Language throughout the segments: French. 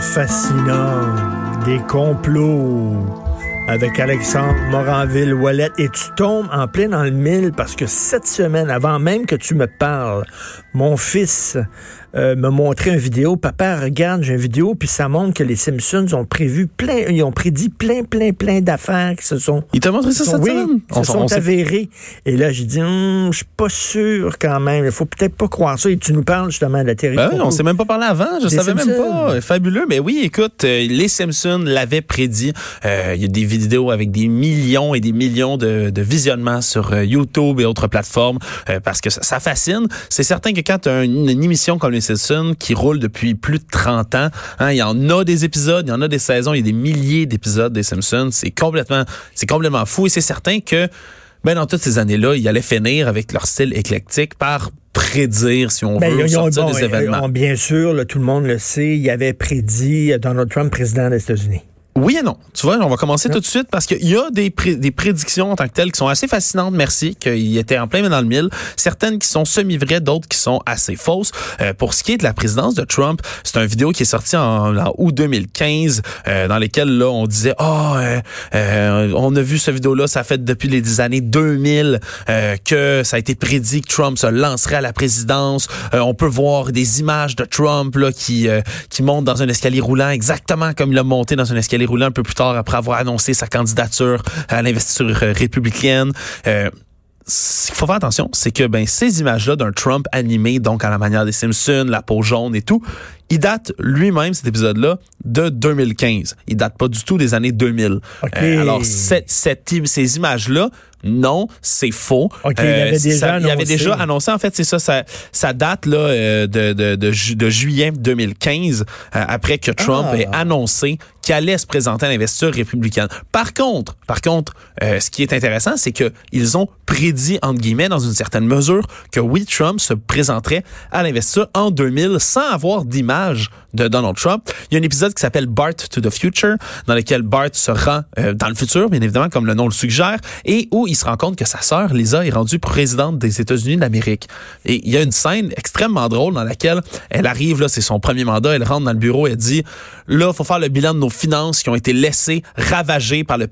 Fascinant. Des complots avec Alexandre Moranville-Wallet et tu tombes en plein dans le mille parce que cette semaine, avant même que tu me parles, mon fils euh, me montrer une vidéo. Papa, regarde, j'ai une vidéo, puis ça montre que les Simpsons ont prévu plein, ils ont prédit plein, plein, plein d'affaires qui se sont. Il t'a montré ça cette oui, semaine? se sont avérées. Et là, j'ai dit, hum, je suis pas sûr quand même. Il faut peut-être pas croire ça. Et tu nous parles justement de la théorie. Ben oui, on s'est même pas parlé avant. Je Des savais même pas. Fabuleux. Mais oui, écoute, euh, les Simpsons l'avaient prédit. Euh, Il y a des vidéos avec des millions et des millions de, de visionnements sur euh, YouTube et autres plateformes euh, parce que ça, ça fascine. C'est certain que quand tu as une, une émission comme les Qui roule depuis plus de 30 ans, hein, il y en a des épisodes, il y en a des saisons, il y a des milliers d'épisodes des Simpsons. C'est complètement, c'est complètement fou et c'est certain que ben, dans toutes ces années-là, ils allaient finir avec leur style éclectique par prédire, si on Ben, veut, ils ont- sortir bon, des événements. ont- bien sûr, là, tout le monde le sait, il avait prédit Donald Trump président des États-Unis. Oui et non. Tu vois, on va commencer tout de suite parce qu'il y a des, pré- des prédictions en tant que telles qui sont assez fascinantes, merci, qu'il était en plein dans le mille. Certaines qui sont semi-vraies, d'autres qui sont assez fausses. Euh, pour ce qui est de la présidence de Trump, c'est une vidéo qui est sortie en, en août 2015 euh, dans lesquelles là on disait oh euh, euh, on a vu ce vidéo-là, ça fait depuis les années 2000 euh, que ça a été prédit que Trump se lancerait à la présidence. Euh, on peut voir des images de Trump là qui euh, qui monte dans un escalier roulant exactement comme il a monté dans un escalier roulant un peu plus tard après avoir annoncé sa candidature à l'investiture euh, républicaine. Euh, ce qu'il faut faire attention, c'est que ben ces images-là d'un Trump animé, donc à la manière des Simpsons, la peau jaune et tout, il date lui-même cet épisode-là de 2015. Il date pas du tout des années 2000. OK. Euh, alors cette, cette, ces images-là, non, c'est faux. Euh, OK, il avait déjà ça- il avait annoncé. déjà annoncé. En fait, c'est ça, ça, ça date là euh, de, de, de, ju- de juillet 2015, euh, après que Trump Ah. ait annoncé qu'il allait se présenter à l'investiture républicaine. Par contre, par contre, euh, ce qui est intéressant, c'est que ils ont prédit entre guillemets dans une certaine mesure que oui, Trump se présenterait à l'investiture en 2000 sans avoir d'image de Donald Trump. Il y a un épisode qui s'appelle Bart to the Future, dans lequel Bart se rend euh, dans le futur, bien évidemment, comme le nom le suggère, et où il se rend compte que sa sœur Lisa est rendue présidente des États-Unis d'Amérique. Et il y a une scène extrêmement drôle dans laquelle elle arrive là, c'est son premier mandat, elle rentre dans le bureau, elle dit là, faut faire le bilan de nos finances qui ont été laissées ravagées par le,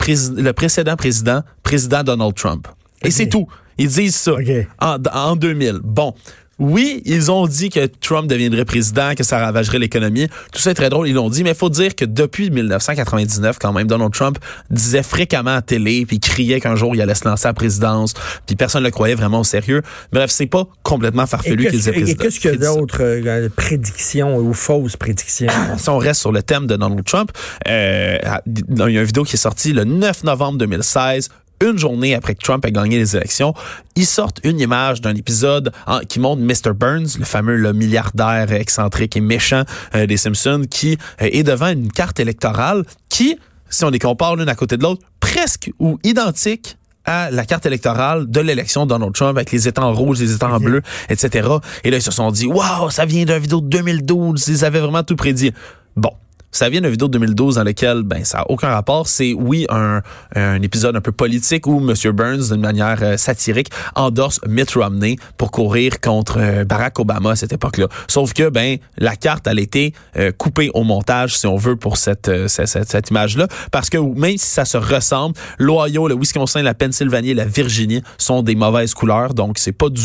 précédent président, président Donald Trump. Et c'est tout. Ils disent ça en, en 2000. Bon. Oui, ils ont dit que Trump deviendrait président, que ça ravagerait l'économie. Tout ça est très drôle, ils l'ont dit, mais il faut dire que depuis 1999, quand même, Donald Trump disait fréquemment à télé, puis criait qu'un jour il allait se lancer à la présidence, puis personne ne le croyait vraiment au sérieux. Bref, c'est pas complètement farfelu qu'ils qu'est-ce aient et président. qu'est-ce qu'il y a prédit ça. d'autres euh, prédictions ou fausses prédictions? si on reste sur le thème de Donald Trump, euh, il y a une vidéo qui est sortie le 9 novembre 2016 une journée après que Trump ait gagné les élections, ils sortent une image d'un épisode en- qui montre Mr. Burns, le fameux le milliardaire excentrique et méchant euh, des Simpsons, qui euh, est devant une carte électorale qui, si on les compare l'une à côté de l'autre, presque ou identique à la carte électorale de l'élection de Donald Trump avec les étangs rouges, les étangs Ok. bleus, etc. Et là, ils se sont dit, waouh, ça vient d'une vidéo de 2012, ils avaient vraiment tout prédit. Bon. Ça vient d'une vidéo de 2012 dans laquelle, ben, ça a aucun rapport. C'est, oui, un, un épisode un peu politique où M. Burns, d'une manière euh, satirique, endorse Mitt Romney pour courir contre euh, Barack Obama à cette époque-là. Sauf que, ben, la carte, elle a été euh, coupée au montage, si on veut, pour cette, cette, cette- cette image-là. Parce que même si ça se ressemble, l'Ohio, le Wisconsin, la Pennsylvanie et la Virginie sont des mauvaises couleurs. Donc, c'est pas du,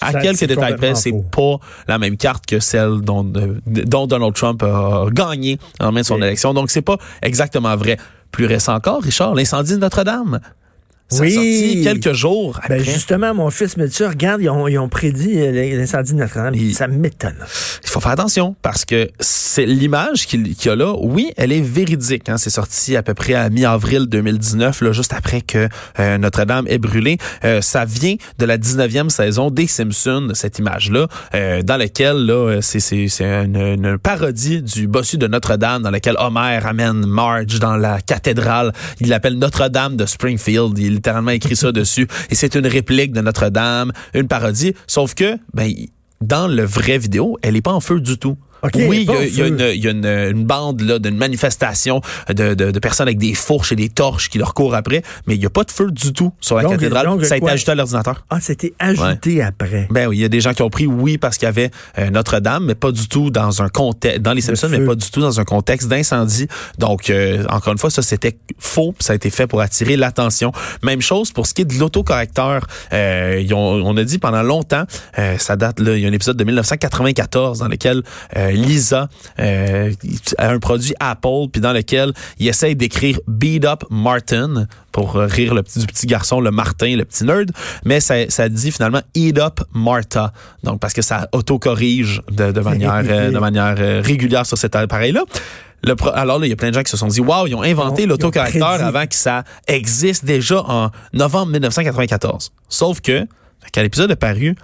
à Ça, quelques détails près, c'est pas la même carte que celle dont, dont Donald Trump a gagné en main de son élection. Donc, c'est pas exactement vrai. Plus récent encore, Richard, l'incendie de Notre-Dame. Ça Oui. sorti quelques jours après. Ben justement, mon fils me dit regarde, ils ont, ils ont prédit euh, l'incendie de Notre-Dame. Il- Ça m'étonne. Il faut faire attention parce que c'est l'image qu'il y a là. Oui, elle est véridique. Hein. C'est sorti à peu près à mi-avril 2019, là, juste après que euh, Notre-Dame est brûlée. Euh, ça vient de la 19e saison des Simpsons, cette image-là, euh, dans laquelle là, c'est c'est c'est une, une parodie du bossu de Notre-Dame, dans laquelle Homer amène Marge dans la cathédrale. Il l'appelle Notre-Dame de Springfield. Il littéralement écrit ça dessus. Et c'est une réplique de Notre-Dame, une parodie. Sauf que, ben, dans le vrai vidéo, elle est pas en feu du tout. Oui, il y a, en il y a feu. une, il y a une, une bande là d'une manifestation de, de, de personnes avec des fourches et des torches qui leur courent après, mais il y a pas de feu du tout sur la Donc, cathédrale. donc, ça a été quoi? ajouté à l'ordinateur. Ah, c'était ajouté après. Ben oui, il y a des gens qui ont pris oui parce qu'il y avait euh, Notre-Dame, mais pas du tout dans un contexte dans les Simpsons, mais pas du tout dans un contexte d'incendie. Donc euh, encore une fois, ça c'était faux, ça a été fait pour attirer l'attention. Même chose pour ce qui est de l'autocorrecteur. Euh, ils ont- on a dit pendant longtemps, euh, ça date là, il y a un épisode de 1994 dans lequel euh, Lisa euh, a un produit Apple, puis dans lequel il essaye d'écrire Beat Up Martin pour rire le petit, du petit garçon, le Martin, le petit nerd, mais ça, ça dit finalement Eat Up Martha, donc parce que ça autocorrige de, de manière, euh, de manière euh, régulière sur cet appareil-là. Le pro- alors là, il y a plein de gens qui se sont dit, waouh, ils ont inventé ont l'autocorrecteur avant que ça existe déjà en novembre 1994. Sauf que, quand l'épisode est paru,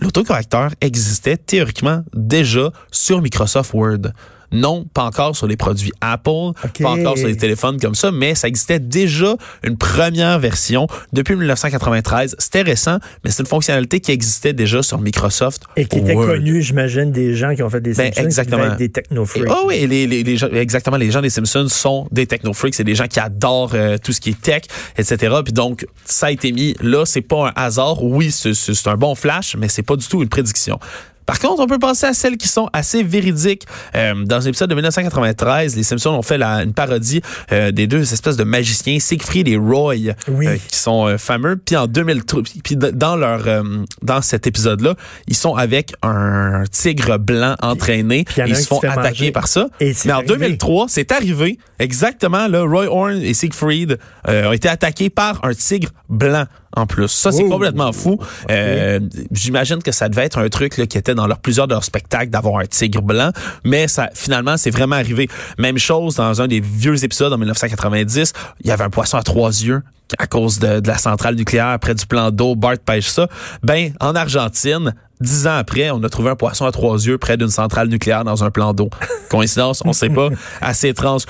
l'autocorrecteur existait théoriquement déjà sur Microsoft Word. Non, pas encore sur les produits Apple, pas encore sur les téléphones comme ça, mais ça existait déjà une première version depuis 1993. C'était récent, mais c'est une fonctionnalité qui existait déjà sur Microsoft Et qui était Word. connu, j'imagine, des gens qui ont fait des Ben, Simpsons, exactement. des technofreaks. Et- Oh oui, les, les, les gens, exactement, les gens des Simpsons sont des technofreaks, c'est des gens qui adorent euh, tout ce qui est tech, etc. Puis donc, ça a été mis là, c'est pas un hasard. Oui, c'est un bon flash, mais c'est pas du tout une prédiction. Par contre, on peut penser à celles qui sont assez véridiques. Euh, dans un épisode de 1993, les Simpsons ont fait la- une parodie euh, des deux espèces de magiciens, Siegfried et Roy, Oui. euh, qui sont fameux. Puis en 2003, puis dans leur euh, dans cet épisode-là, ils sont avec un tigre blanc entraîné. puis et ils se font attaquer manger. par ça. Et Mais en arrivé. 2003, c'est arrivé exactement. Là, Roy Horn et Siegfried euh, ont été attaqués par un tigre blanc en plus. Ça, c'est Oh. complètement fou. Euh, J'imagine que ça devait être un truc là, qui était dans leur, plusieurs de leurs spectacles d'avoir un tigre blanc, mais ça finalement, c'est vraiment arrivé. Même chose dans un des vieux épisodes en 1990, il y avait un poisson à trois yeux à cause de, de la centrale nucléaire près du plan d'eau. Bart pêche ça. Ben, en Argentine, Dix ans après, on a trouvé un poisson à trois yeux près d'une centrale nucléaire dans un plan d'eau. Coïncidence, on sait pas. Assez étrange.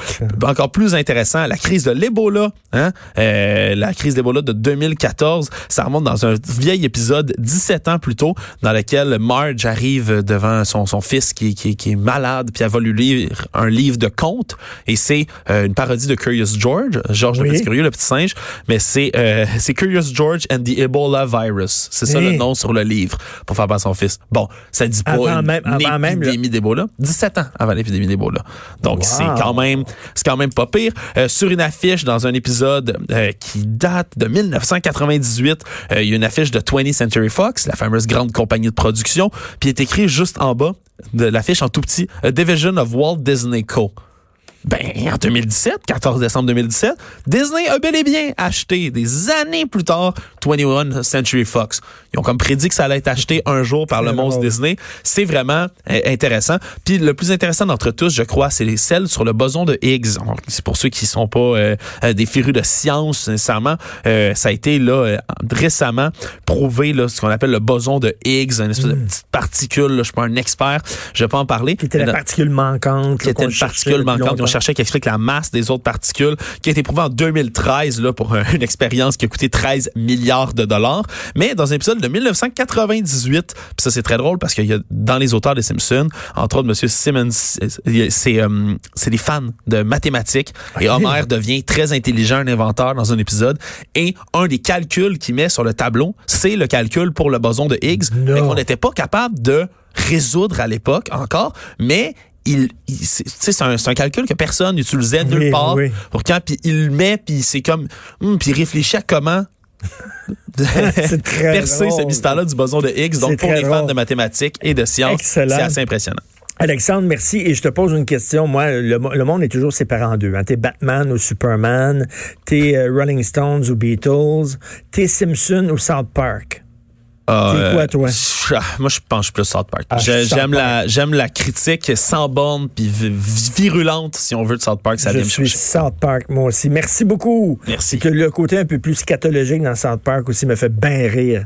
Encore plus intéressant, la crise de l'Ebola. Hein? Euh, la crise d'Ebola de 2014, ça remonte dans un vieil épisode 17 ans plus tôt, dans lequel Marge arrive devant son, son fils qui, qui, qui est malade, puis elle va lui lire un livre de contes. Et c'est euh, une parodie de Curious George, George Oui. le petit curieux, le petit singe. Mais c'est euh, c'est Curious George and the Ebola virus. C'est ça le nom sur le livre pour faire passer son fils. Bon, ça dit pas Avant une, même- avant épidémie d'Ebola. 17 ans avant l'épidémie d'Ebola. Donc Wow. c'est quand même c'est quand même pas pire. Euh, sur une affiche dans un épisode euh, qui date de 1998, euh, il y a une affiche de 20th Century Fox, la fameuse grande compagnie de production, puis il est écrit juste en bas de l'affiche en tout petit, A Division of Walt Disney Co. Ben, en 2017, 14 décembre 2017, Disney a bel et bien acheté des années plus tard 21 Century Fox. Ils ont comme prédit que ça allait être acheté un jour par le monstre. Disney. C'est vraiment euh, intéressant. Puis le plus intéressant d'entre tous, je crois, c'est les celles sur le boson de Higgs. C'est pour ceux qui sont pas euh, euh, des férus de science nécessairement. Euh, ça a été là euh, récemment prouvé là, ce qu'on appelle le boson de Higgs, une espèce de petite particule. là, je suis pas un expert, je vais pas en parler. Hmm. Qui était la particule manquante. qui était une particule manquante. Cherché qui explique la masse des autres particules, qui a été prouvée en 2013 là, pour une expérience qui a coûté 13 milliards de dollars. Mais dans un épisode de 1998, puis ça c'est très drôle parce qu'il y a dans les auteurs des Simpsons, entre autres Monsieur Simmons, c'est euh, c'est des fans de mathématiques et Homer devient très intelligent, un inventeur dans un épisode. Et un des calculs qu'il met sur le tableau, c'est le calcul pour le boson de Higgs, mais qu'on n'était pas capable de résoudre à l'époque encore, mais il, il- c'est un, calcul que personne n'utilisait nulle Oui, part. oui. Pour quand puis il le met puis c'est comme hum, puis il réfléchit à comment percer ce mystère-là du boson de Higgs. Donc pour les fans de mathématiques et de sciences, c'est assez impressionnant. Alexandre, merci. Et je te pose une question. Moi, le, le monde est toujours séparé en deux. Hein. T'es Batman ou Superman, t'es euh, Rolling Stones ou Beatles, t'es Simpson ou South Park? Ah, C'est quoi, toi? euh, moi, je pense plus South Park. Ah, J'aime la, j'aime la critique sans borne puis vi- virulente, si on veut, de South Park. Ça je vient suis. South Park, moi aussi. Merci beaucoup. Merci. Et que le côté un peu plus scatologique dans South Park aussi me fait bien rire.